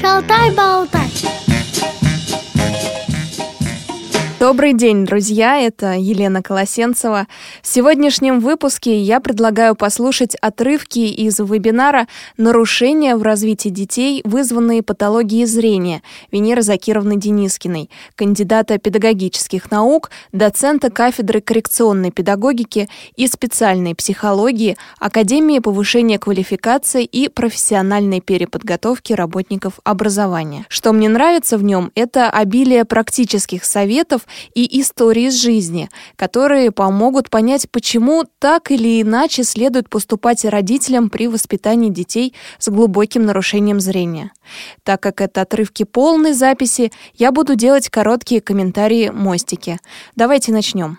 Шалтай-болтай Добрый день, друзья! Это Елена Колосенцева. В сегодняшнем выпуске я предлагаю послушать отрывки из вебинара «Нарушения в развитии детей, вызванные патологией зрения» Венеры Закировны Денискиной, кандидата педагогических наук, доцента кафедры коррекционной педагогики и специальной психологии Академии повышения квалификации и профессиональной переподготовки работников образования. Что мне нравится в нем, это обилие практических советов и истории из жизни, которые помогут понять, почему так или иначе следует поступать родителям при воспитании детей с глубоким нарушением зрения. Так как это отрывки полной записи, я буду делать короткие комментарии-мостики. Давайте начнем.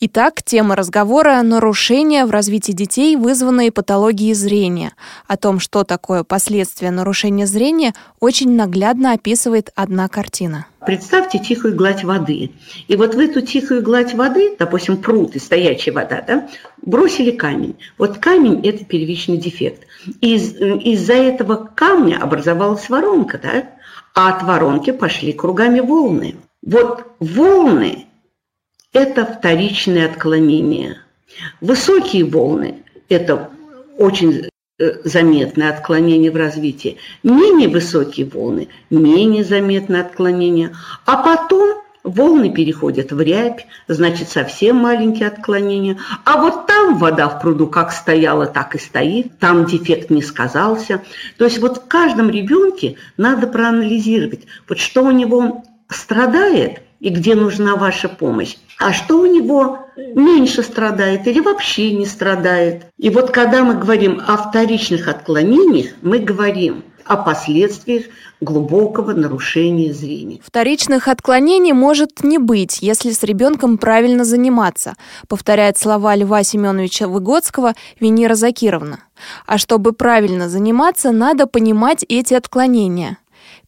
Итак, тема разговора – нарушения в развитии детей, вызванные патологией зрения. О том, что такое последствия нарушения зрения, очень наглядно описывает одна картина. Представьте тихую гладь воды. И вот в эту тихую гладь воды, допустим, пруд и стоячая вода, да, бросили камень. Вот камень – это первичный дефект. Из, из-за этого камня образовалась воронка, да, а от воронки пошли кругами волны. Вот волны это вторичные отклонения. Высокие волны – это очень э, заметное отклонение в развитии. Менее высокие волны – менее заметное отклонение. А потом волны переходят в рябь, значит, совсем маленькие отклонения. А вот там вода в пруду как стояла, так и стоит, там дефект не сказался. То есть вот в каждом ребенке надо проанализировать, вот что у него страдает и где нужна ваша помощь а что у него меньше страдает или вообще не страдает. И вот когда мы говорим о вторичных отклонениях, мы говорим о последствиях глубокого нарушения зрения. Вторичных отклонений может не быть, если с ребенком правильно заниматься, повторяет слова Льва Семеновича Выгодского Венера Закировна. А чтобы правильно заниматься, надо понимать эти отклонения.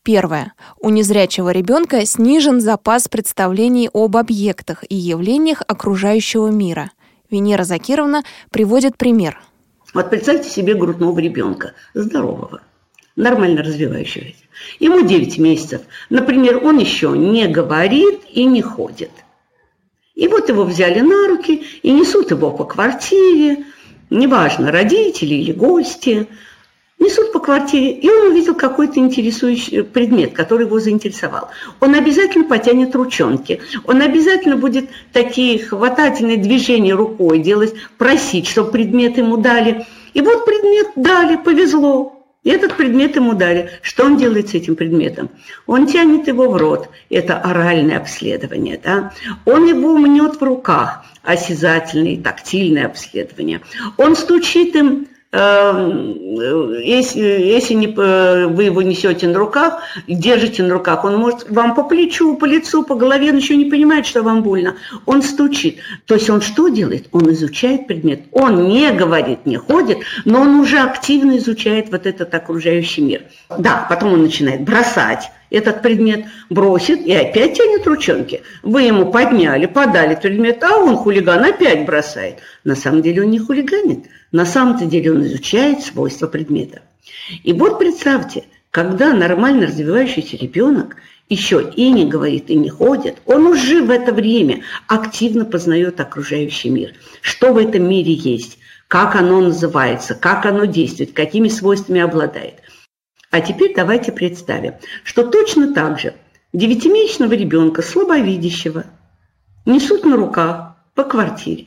Первое. У незрячего ребенка снижен запас представлений об объектах и явлениях окружающего мира. Венера Закировна приводит пример. Вот представьте себе грудного ребенка, здорового, нормально развивающегося. Ему 9 месяцев. Например, он еще не говорит и не ходит. И вот его взяли на руки и несут его по квартире, неважно, родители или гости – несут по квартире, и он увидел какой-то интересующий предмет, который его заинтересовал. Он обязательно потянет ручонки, он обязательно будет такие хватательные движения рукой делать, просить, чтобы предмет ему дали. И вот предмет дали, повезло. И этот предмет ему дали. Что он делает с этим предметом? Он тянет его в рот. Это оральное обследование. Да? Он его мнет в руках. Осязательное, тактильное обследование. Он стучит им если, если не, э, вы его несете на руках, держите на руках, он может вам по плечу, по лицу, по голове, он еще не понимает, что вам больно. Он стучит. То есть он что делает? Он изучает предмет. Он не говорит, не ходит, но он уже активно изучает вот этот окружающий мир. Да, потом он начинает бросать этот предмет, бросит и опять тянет ручонки. Вы ему подняли, подали предмет, а он, хулиган, опять бросает. На самом деле он не хулиганит. На самом-то деле он изучает свойства предмета. И вот представьте, когда нормально развивающийся ребенок еще и не говорит, и не ходит, он уже в это время активно познает окружающий мир. Что в этом мире есть, как оно называется, как оно действует, какими свойствами обладает. А теперь давайте представим, что точно так же девятимесячного ребенка, слабовидящего, несут на руках по квартире.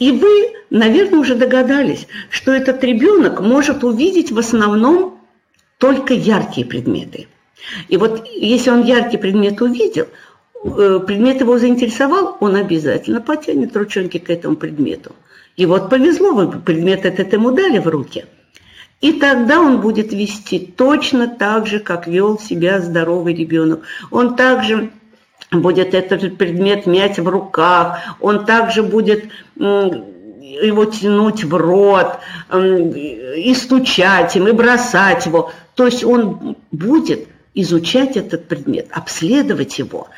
И вы, наверное, уже догадались, что этот ребенок может увидеть в основном только яркие предметы. И вот если он яркий предмет увидел, э, предмет его заинтересовал, он обязательно потянет ручонки к этому предмету. И вот повезло, вы предмет этот ему дали в руки – и тогда он будет вести точно так же, как вел себя здоровый ребенок. Он также будет этот предмет мять в руках, он также будет его тянуть в рот, и стучать им, и бросать его. То есть он будет изучать этот предмет, обследовать его.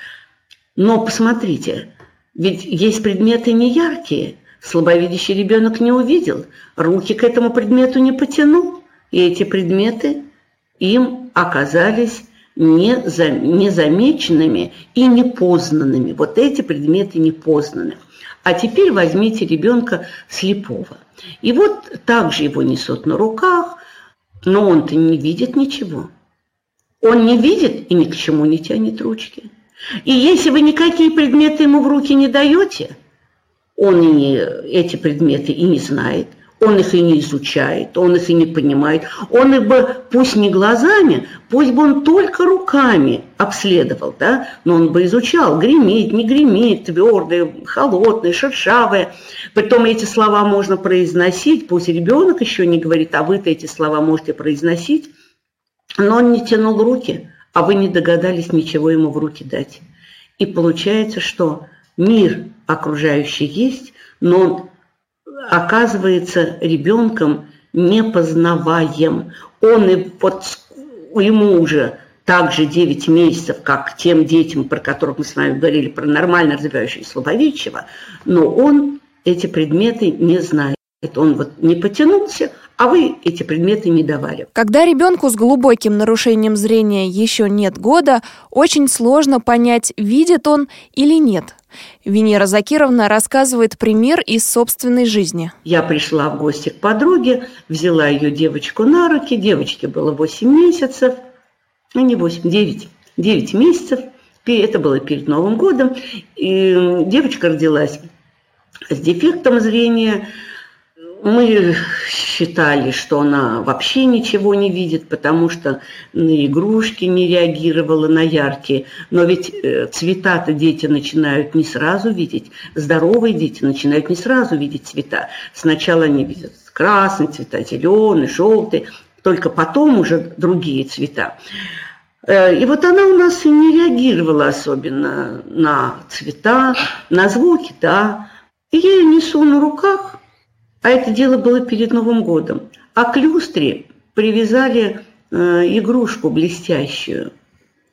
Но посмотрите, ведь есть предметы неяркие – Слабовидящий ребенок не увидел, руки к этому предмету не потянул, и эти предметы им оказались незамеченными и непознанными. Вот эти предметы непознаны. А теперь возьмите ребенка слепого. И вот также его несут на руках, но он-то не видит ничего. Он не видит и ни к чему не тянет ручки. И если вы никакие предметы ему в руки не даете, он и эти предметы и не знает – он их и не изучает, он их и не понимает. Он их бы, пусть не глазами, пусть бы он только руками обследовал, да, но он бы изучал, гремит, не гремит, твердое, холодное, шершавое. Потом эти слова можно произносить, пусть ребенок еще не говорит, а вы-то эти слова можете произносить, но он не тянул руки, а вы не догадались ничего ему в руки дать. И получается, что мир окружающий есть, но он оказывается ребенком непознаваем. Он и вот ему уже также 9 месяцев, как тем детям, про которых мы с вами говорили, про нормально развивающегося слабовидящего, но он эти предметы не знает. Он вот не потянулся, а вы эти предметы не давали. Когда ребенку с глубоким нарушением зрения еще нет года, очень сложно понять, видит он или нет. Венера Закировна рассказывает пример из собственной жизни. Я пришла в гости к подруге, взяла ее девочку на руки. Девочке было 8 месяцев, ну не 8, 9, 9 месяцев. Это было перед Новым годом. И девочка родилась с дефектом зрения – мы считали, что она вообще ничего не видит, потому что на игрушки не реагировала, на яркие. Но ведь э, цвета-то дети начинают не сразу видеть. Здоровые дети начинают не сразу видеть цвета. Сначала они видят красный цвета, зеленый, желтый, только потом уже другие цвета. Э, и вот она у нас и не реагировала особенно на цвета, на звуки, да. И я ее несу на руках – а это дело было перед Новым годом. А к люстре привязали э, игрушку блестящую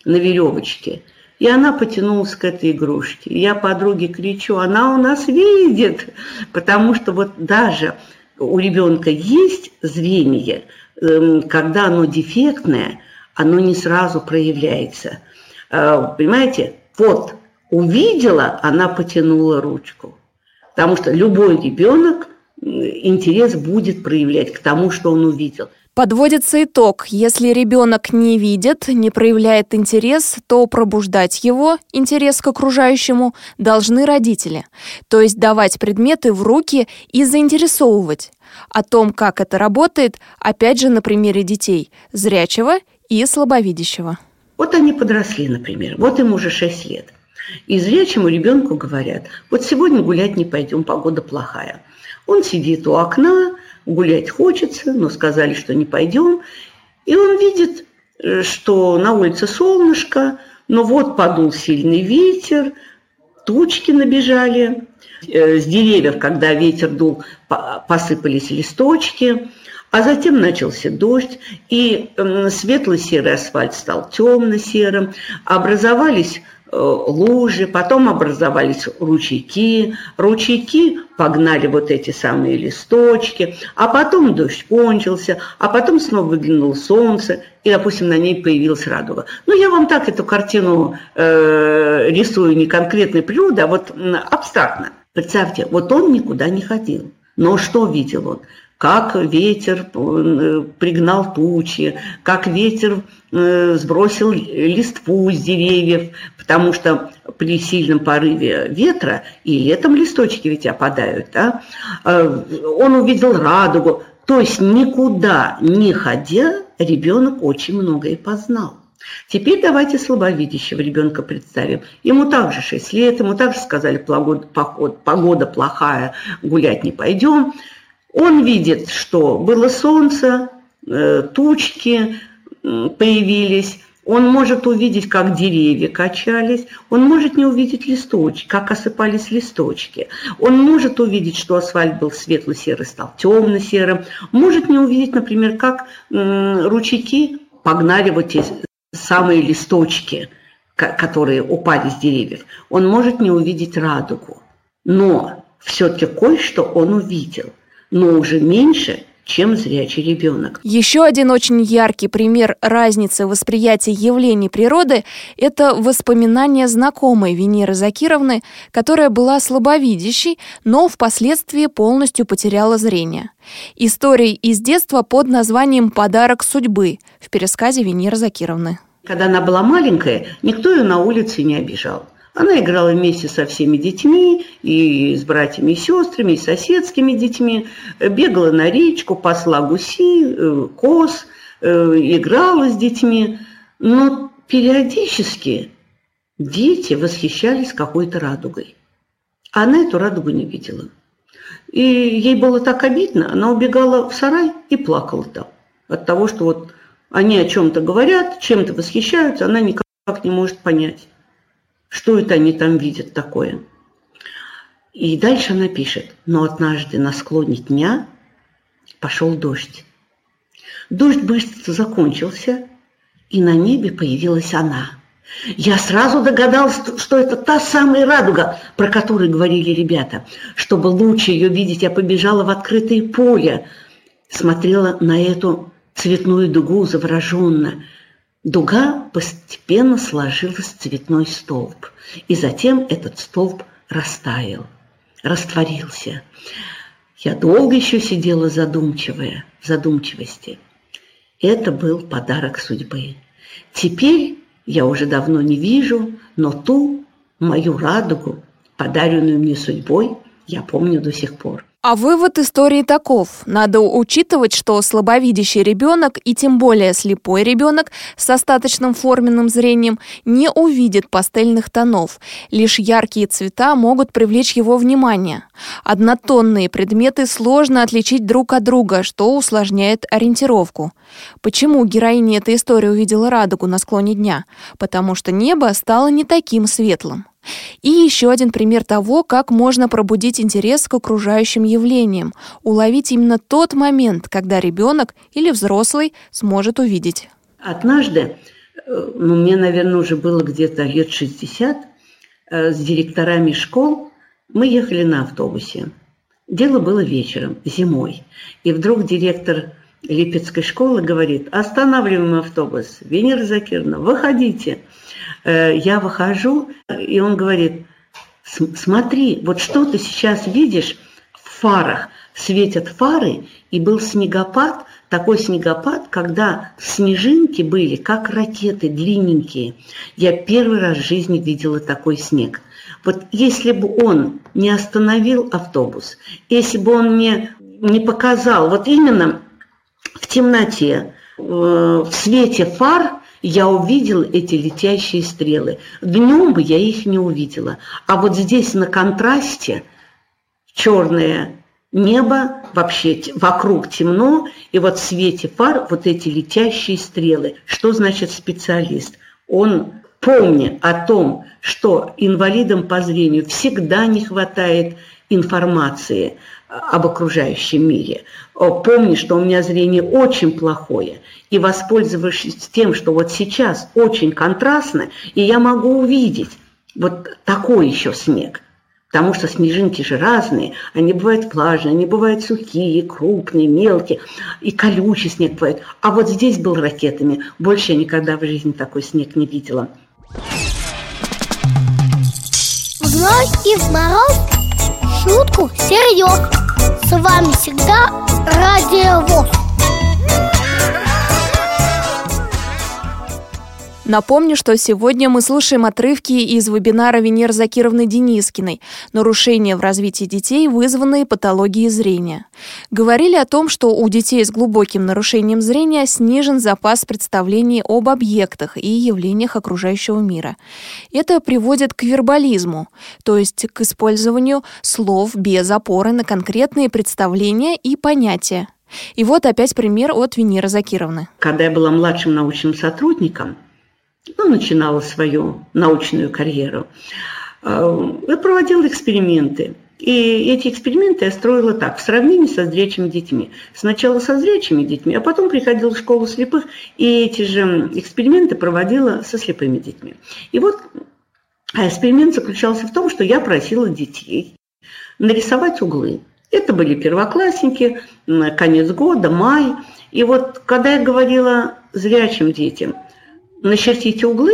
на веревочке. И она потянулась к этой игрушке. Я подруге кричу, она у нас видит, потому что вот даже у ребенка есть зрение, э, когда оно дефектное, оно не сразу проявляется. Э, понимаете, вот увидела, она потянула ручку. Потому что любой ребенок интерес будет проявлять к тому, что он увидел. Подводится итог. Если ребенок не видит, не проявляет интерес, то пробуждать его, интерес к окружающему, должны родители. То есть давать предметы в руки и заинтересовывать. О том, как это работает, опять же на примере детей, зрячего и слабовидящего. Вот они подросли, например. Вот им уже 6 лет. И зрячему ребенку говорят, вот сегодня гулять не пойдем, погода плохая. Он сидит у окна, гулять хочется, но сказали, что не пойдем. И он видит, э, что на улице солнышко, но вот подул сильный ветер, тучки набежали. Э, с деревьев, когда ветер дул, посыпались листочки. А затем начался дождь, и светло-серый асфальт стал темно-серым. Образовались лужи, потом образовались ручейки, ручейки погнали вот эти самые листочки, а потом дождь кончился, а потом снова выглянуло солнце, и, допустим, на ней появилась радуга. Ну, я вам так эту картину э, рисую не конкретной природы, а вот абстрактно. Представьте, вот он никуда не ходил. Но что видел он? как ветер э, пригнал тучи, как ветер э, сбросил листву с деревьев, потому что при сильном порыве ветра и летом листочки ведь опадают, да? Э, он увидел радугу, то есть никуда не ходя, ребенок очень многое познал. Теперь давайте слабовидящего ребенка представим. Ему также 6 лет, ему также сказали, погода, плохая, гулять не пойдем. Он видит, что было солнце, э, тучки появились, он может увидеть, как деревья качались, он может не увидеть листочки, как осыпались листочки, он может увидеть, что асфальт был светло-серый, стал темно-серым, может не увидеть, например, как ручейки погнали вот эти самые листочки, которые упали с деревьев. Он может не увидеть радугу, но все-таки кое-что он увидел – но уже меньше, чем зрячий ребенок. Еще один очень яркий пример разницы восприятия явлений природы – это воспоминания знакомой Венеры Закировны, которая была слабовидящей, но впоследствии полностью потеряла зрение. История из детства под названием «Подарок судьбы» в пересказе Венеры Закировны. Когда она была маленькая, никто ее на улице не обижал. Она играла вместе со всеми детьми, и с братьями и сестрами, и с соседскими детьми, бегала на речку, посла гуси, э, коз, э, играла с детьми. Но периодически дети восхищались какой-то радугой. Она эту радугу не видела. И ей было так обидно, она убегала в сарай и плакала там. От того, что вот они о чем-то говорят, чем-то восхищаются, она никак не может понять. Что это они там видят такое? И дальше она пишет, но однажды на склоне дня пошел дождь. Дождь быстро закончился, и на небе появилась она. Я сразу догадался, что это та самая радуга, про которую говорили ребята. Чтобы лучше ее видеть, я побежала в открытое поле, смотрела на эту цветную дугу завороженно – Дуга постепенно сложилась в цветной столб, и затем этот столб растаял, растворился. Я долго еще сидела задумчивая, в задумчивости. Это был подарок судьбы. Теперь я уже давно не вижу, но ту мою радугу, подаренную мне судьбой, я помню до сих пор. А вывод истории таков. Надо учитывать, что слабовидящий ребенок и тем более слепой ребенок с остаточным форменным зрением не увидит пастельных тонов. Лишь яркие цвета могут привлечь его внимание. Однотонные предметы сложно отличить друг от друга, что усложняет ориентировку. Почему героиня этой истории увидела радугу на склоне дня? Потому что небо стало не таким светлым. И еще один пример того, как можно пробудить интерес к окружающим явлениям, уловить именно тот момент, когда ребенок или взрослый сможет увидеть. Однажды, э, ну, мне, наверное, уже было где-то лет 60, э, с директорами школ мы ехали на автобусе. Дело было вечером, зимой. И вдруг директор Липецкой школы говорит, останавливаем автобус. Венера Закировна, выходите. Э, я выхожу, и он говорит, смотри, вот что ты сейчас видишь в фарах, светят фары, и был снегопад, такой снегопад, когда снежинки были, как ракеты, длинненькие. Я первый раз в жизни видела такой снег. Вот если бы он не остановил автобус, если бы он мне не показал, вот именно в темноте, э, в свете фар, я увидела эти летящие стрелы. Днем бы я их не увидела. А вот здесь на контрасте черное небо, вообще вокруг темно, и вот в свете фар вот эти летящие стрелы. Что значит специалист? Он, помня о том, что инвалидам по зрению всегда не хватает информации об окружающем мире. Помни, что у меня зрение очень плохое, и воспользовавшись тем, что вот сейчас очень контрастно, и я могу увидеть вот такой еще снег. Потому что снежинки же разные, они бывают влажные, они бывают сухие, крупные, мелкие, и колючий снег бывает. А вот здесь был ракетами. Больше я никогда в жизни такой снег не видела. Вновь и в мороз шутку серьез. С вами всегда Радио ВОЗ. Напомню, что сегодня мы слушаем отрывки из вебинара Венеры Закировны Денискиной «Нарушения в развитии детей, вызванные патологией зрения». Говорили о том, что у детей с глубоким нарушением зрения снижен запас представлений об объектах и явлениях окружающего мира. Это приводит к вербализму, то есть к использованию слов без опоры на конкретные представления и понятия. И вот опять пример от Венеры Закировны. Когда я была младшим научным сотрудником, ну, начинала свою научную карьеру, э, я проводила эксперименты. И эти эксперименты я строила так, в сравнении со зрячими детьми. Сначала со зрячими детьми, а потом приходила в школу слепых, и эти же эксперименты проводила со слепыми детьми. И вот а эксперимент заключался в том, что я просила детей нарисовать углы Это были первоклассники, конец года, май. И вот когда я говорила зрячим детям, начертите углы,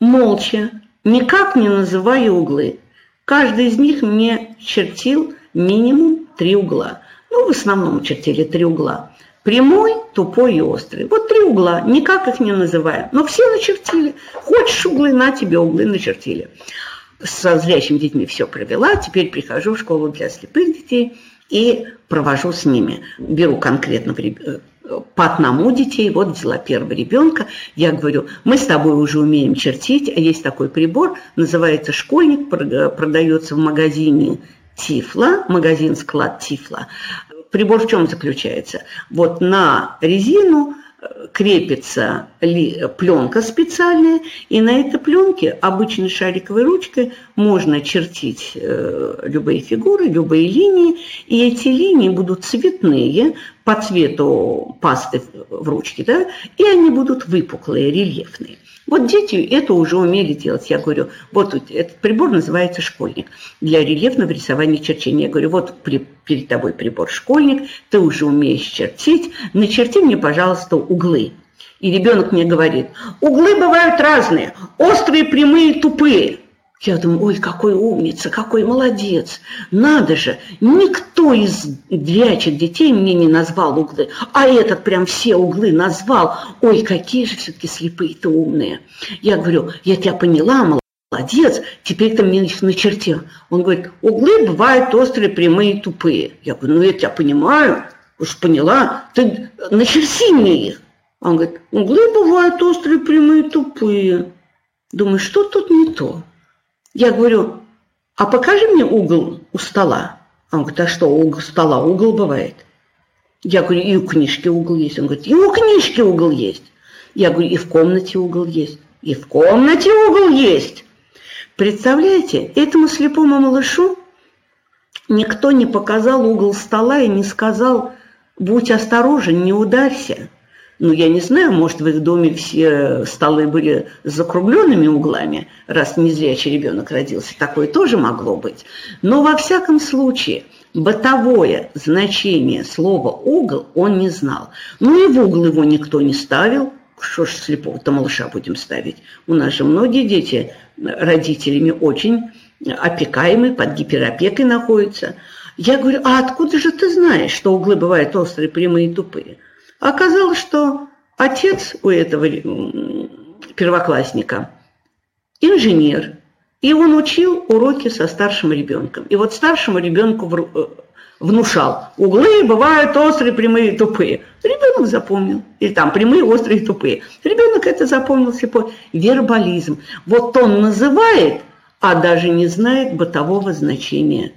молча, никак не называя углы. Каждый из них мне чертил минимум три угла. Ну, в основном чертили три угла. Прямой, тупой и острый. Вот три угла, никак их не называя. Но все начертили. Хочешь углы, на тебе углы начертили. Со зрячими детьми все провела. Теперь прихожу в школу для слепых детей и провожу с ними. Беру конкретно э, по одному детей, вот взяла первого ребенка, я говорю, мы с тобой уже умеем чертить, а есть такой прибор, называется «Школьник», продается в магазине Тифла, магазин «Склад Тифла». Прибор в чем заключается? Вот на резину э, крепится пленка специальная, и на этой пленке обычной шариковой ручкой можно чертить э, любые фигуры, любые линии, и эти линии будут цветные по цвету пасты в ручке, да, и они будут выпуклые, рельефные. Вот дети это уже умели делать. Я говорю, вот этот прибор называется школьник для рельефного рисования черчения. Я говорю, вот при, перед тобой прибор школьник, ты уже умеешь чертить, начерти мне, пожалуйста, углы. И ребенок мне говорит, углы бывают разные, острые, прямые, тупые. Я думаю, ой, какой умница, какой молодец. Надо же, никто из дрячих детей мне не назвал углы, а этот прям все углы назвал. Ой, какие же все-таки слепые-то умные. Я говорю, я тебя поняла, молодец, теперь ты мне их начертил. Он говорит, углы бывают острые, прямые, тупые. Я говорю, ну я тебя понимаю, уж поняла, ты начерти мне их. Он говорит, углы бывают острые, прямые, тупые. Думаю, что тут не то? Я говорю, а покажи мне угол у стола. Он говорит, а что, угол стола, угол бывает. Я говорю, и у книжки угол есть. Он говорит, и у книжки угол есть. Я говорю, и в комнате угол есть. И в комнате угол есть. Представляете, этому слепому малышу никто не показал угол стола и не сказал, будь осторожен, не ударься. Ну, я не знаю, может, в их доме все столы были с закругленными углами, раз незрячий ребенок родился. Такое тоже могло быть. Но во всяком случае, бытовое значение слова «угол» он не знал. Ну и в угол его никто не ставил. Что ж слепого-то малыша будем ставить? У нас же многие дети родителями очень опекаемые, под гиперопекой находятся. Я говорю, а откуда же ты знаешь, что углы бывают острые, прямые и тупые? Оказалось, что отец у этого первоклассника инженер, и он учил уроки со старшим ребенком. И вот старшему ребенку э, внушал, углы бывают острые, прямые, тупые. Ребенок запомнил. Или там прямые, острые, тупые. Ребенок это запомнил слепой. Вербализм. Вот он называет, а даже не знает бытового значения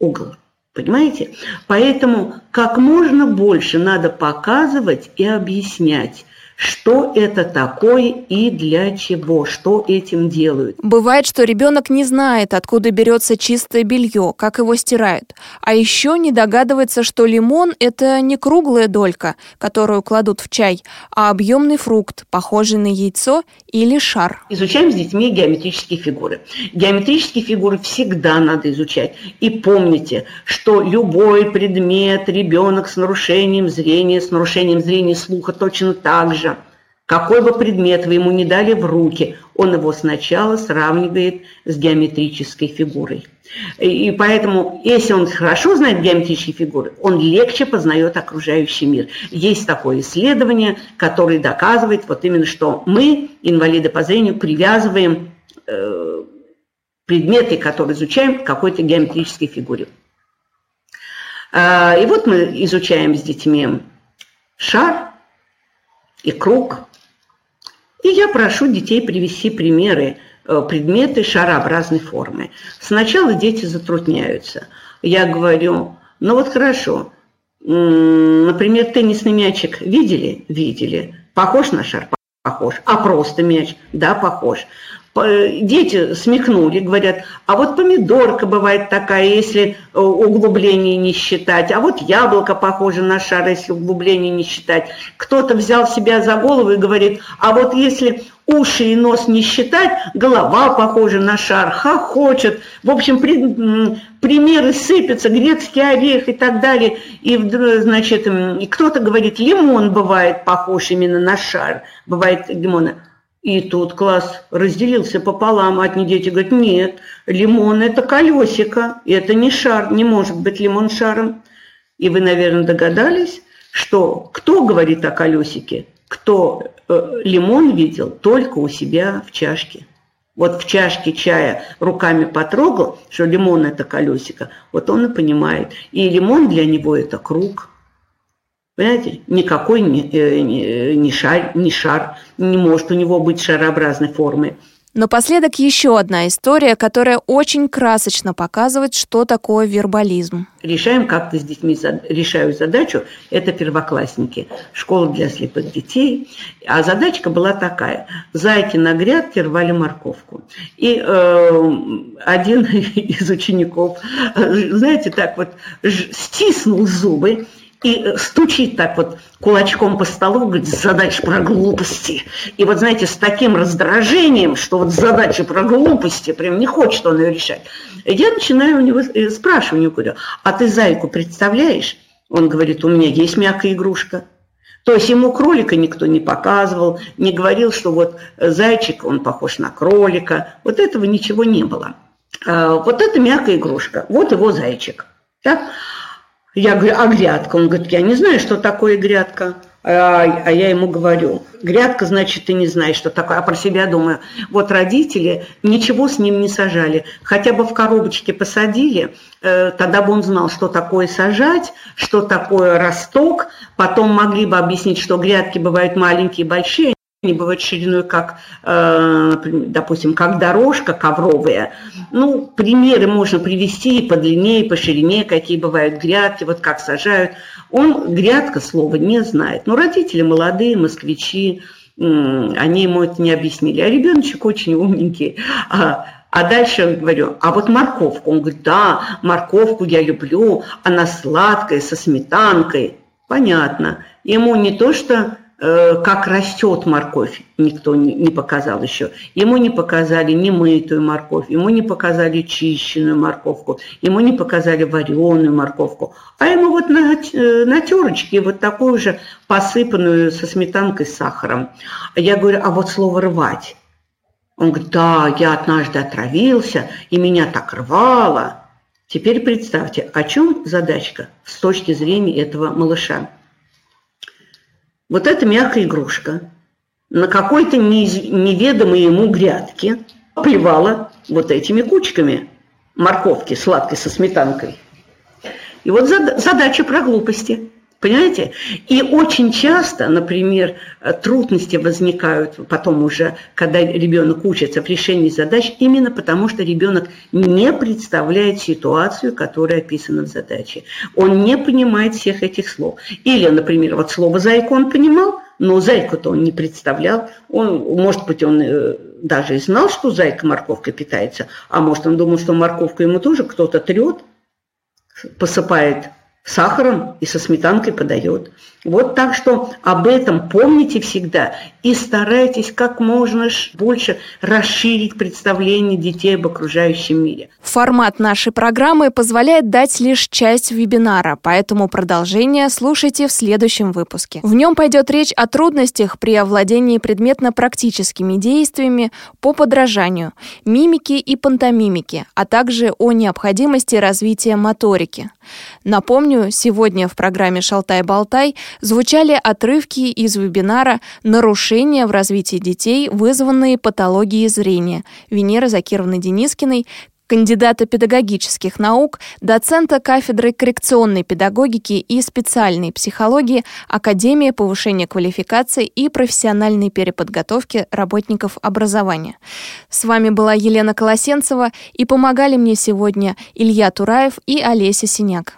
угла. Понимаете? Поэтому как можно больше надо показывать и объяснять, что это такое и для чего, что этим делают. Бывает, что ребенок не знает, откуда берется чистое белье, как его стирают. А еще не догадывается, что лимон – это не круглая долька, которую кладут в чай, а объемный фрукт, похожий на яйцо или шар. Изучаем с детьми геометрические фигуры. Геометрические фигуры всегда надо изучать. И помните, что любой предмет, ребенок с нарушением зрения, с нарушением зрения слуха точно так же какой бы предмет вы ему не дали в руки, он его сначала сравнивает с геометрической фигурой. И поэтому, если он хорошо знает геометрические фигуры, он легче познает окружающий мир. Есть такое исследование, которое доказывает вот именно, что мы, инвалиды по зрению, привязываем э, предметы, которые изучаем, к какой-то геометрической фигуре. Э, и вот мы изучаем с детьми шар и круг, и я прошу детей привести примеры, э, предметы шарообразной формы. Сначала дети затрудняются. Я говорю, ну вот хорошо, например, теннисный мячик видели? Видели. Похож на шар? Похож. А просто мяч? Да, похож. Дети смекнули, говорят, а вот помидорка бывает такая, если э, углубление не считать, а вот яблоко похоже на шар, если углубление не считать. Кто-то взял себя за голову и говорит, а вот если уши и нос не считать, голова похожа на шар, хохочет. В общем, при, примеры сыпятся, грецкий орех и так далее. И, значит, кто-то говорит, лимон бывает похож именно на шар, бывает лимон. И тут класс разделился пополам. Одни дети говорят, нет, лимон – это колесико, это не шар, не может быть лимон шаром. И вы, наверное, догадались, что кто говорит о колесике? Кто э, лимон видел только у себя в чашке. Вот в чашке чая руками потрогал, что лимон – это колесико, вот он и понимает. И лимон для него – это круг – Понимаете, никакой не, не, шар, не шар, не может у него быть шарообразной формы. Напоследок еще одна история, которая очень красочно показывает, что такое вербализм. Решаем как-то с детьми, решаю задачу, это первоклассники, школа для слепых детей. А задачка была такая, зайки на грядке рвали морковку. И э, один из учеников, э, знаете, так вот стиснул зубы и э, стучит так вот кулачком по столу, говорит, задача про глупости. И вот, знаете, с таким раздражением, что вот задача про глупости, прям не хочет он ее решать. Я начинаю у него, э, спрашиваю него, говорю, а ты зайку представляешь? Он говорит, у меня есть мягкая игрушка. То есть ему кролика никто не показывал, не говорил, что вот зайчик, он похож на кролика. Вот этого ничего не было. А, вот это мягкая игрушка, вот его зайчик. Так? Я говорю, а грядка? Он говорит, я не знаю, что такое грядка. А, а я ему говорю, грядка, значит, ты не знаешь, что такое. А про себя думаю, вот родители ничего с ним не сажали. Хотя бы в коробочке посадили, э, тогда бы он знал, что такое сажать, что такое росток. Потом могли бы объяснить, что грядки бывают маленькие большие. Они бывают шириной, как, э, допустим, как дорожка ковровая. Ну, примеры можно привести и по длине, и по ширине, какие бывают грядки, вот как сажают. Он грядка слова не знает. Но родители молодые, москвичи, они ему это не объяснили. А ребеночек очень умненький. А, а дальше я говорю, а вот морковку. Он говорит, да, морковку я люблю, она сладкая, со сметанкой. Понятно. Ему не то, что как растет морковь, никто не показал еще. Ему не показали немытую морковь, ему не показали чищенную морковку, ему не показали вареную морковку, а ему вот на, э, на терочке вот такую же посыпанную со сметанкой с сахаром. Я говорю, а вот слово «рвать». Он говорит, да, я однажды отравился, и меня так рвало. Теперь представьте, о чем задачка с точки зрения этого малыша вот эта мягкая игрушка на какой-то неведомой ему грядке плевала вот этими кучками морковки сладкой со сметанкой. И вот задача про глупости. Понимаете? И очень часто, например, трудности возникают потом уже, когда ребенок учится в решении задач, именно потому что ребенок не представляет ситуацию, которая описана в задаче. Он не понимает всех этих слов. Или, например, вот слово «зайку» он понимал, но зайку-то он не представлял. Он, может быть, он э, даже и знал, что зайка морковкой питается, а может, он думал, что морковку ему тоже кто-то трет, посыпает сахаром и со сметанкой подает. Вот так что об этом помните всегда и старайтесь как можно больше расширить представление детей об окружающем мире. Формат нашей программы позволяет дать лишь часть вебинара, поэтому продолжение слушайте в следующем выпуске. В нем пойдет речь о трудностях при овладении предметно-практическими действиями по подражанию, мимике и пантомимике, а также о необходимости развития моторики. Напомню, сегодня в программе «Шалтай-болтай» звучали отрывки из вебинара «Нарушения в развитии детей, вызванные патологией зрения» Венеры Закировны Денискиной, кандидата педагогических наук, доцента кафедры коррекционной педагогики и специальной психологии Академии повышения квалификации и профессиональной переподготовки работников образования. С вами была Елена Колосенцева и помогали мне сегодня Илья Тураев и Олеся Синяк.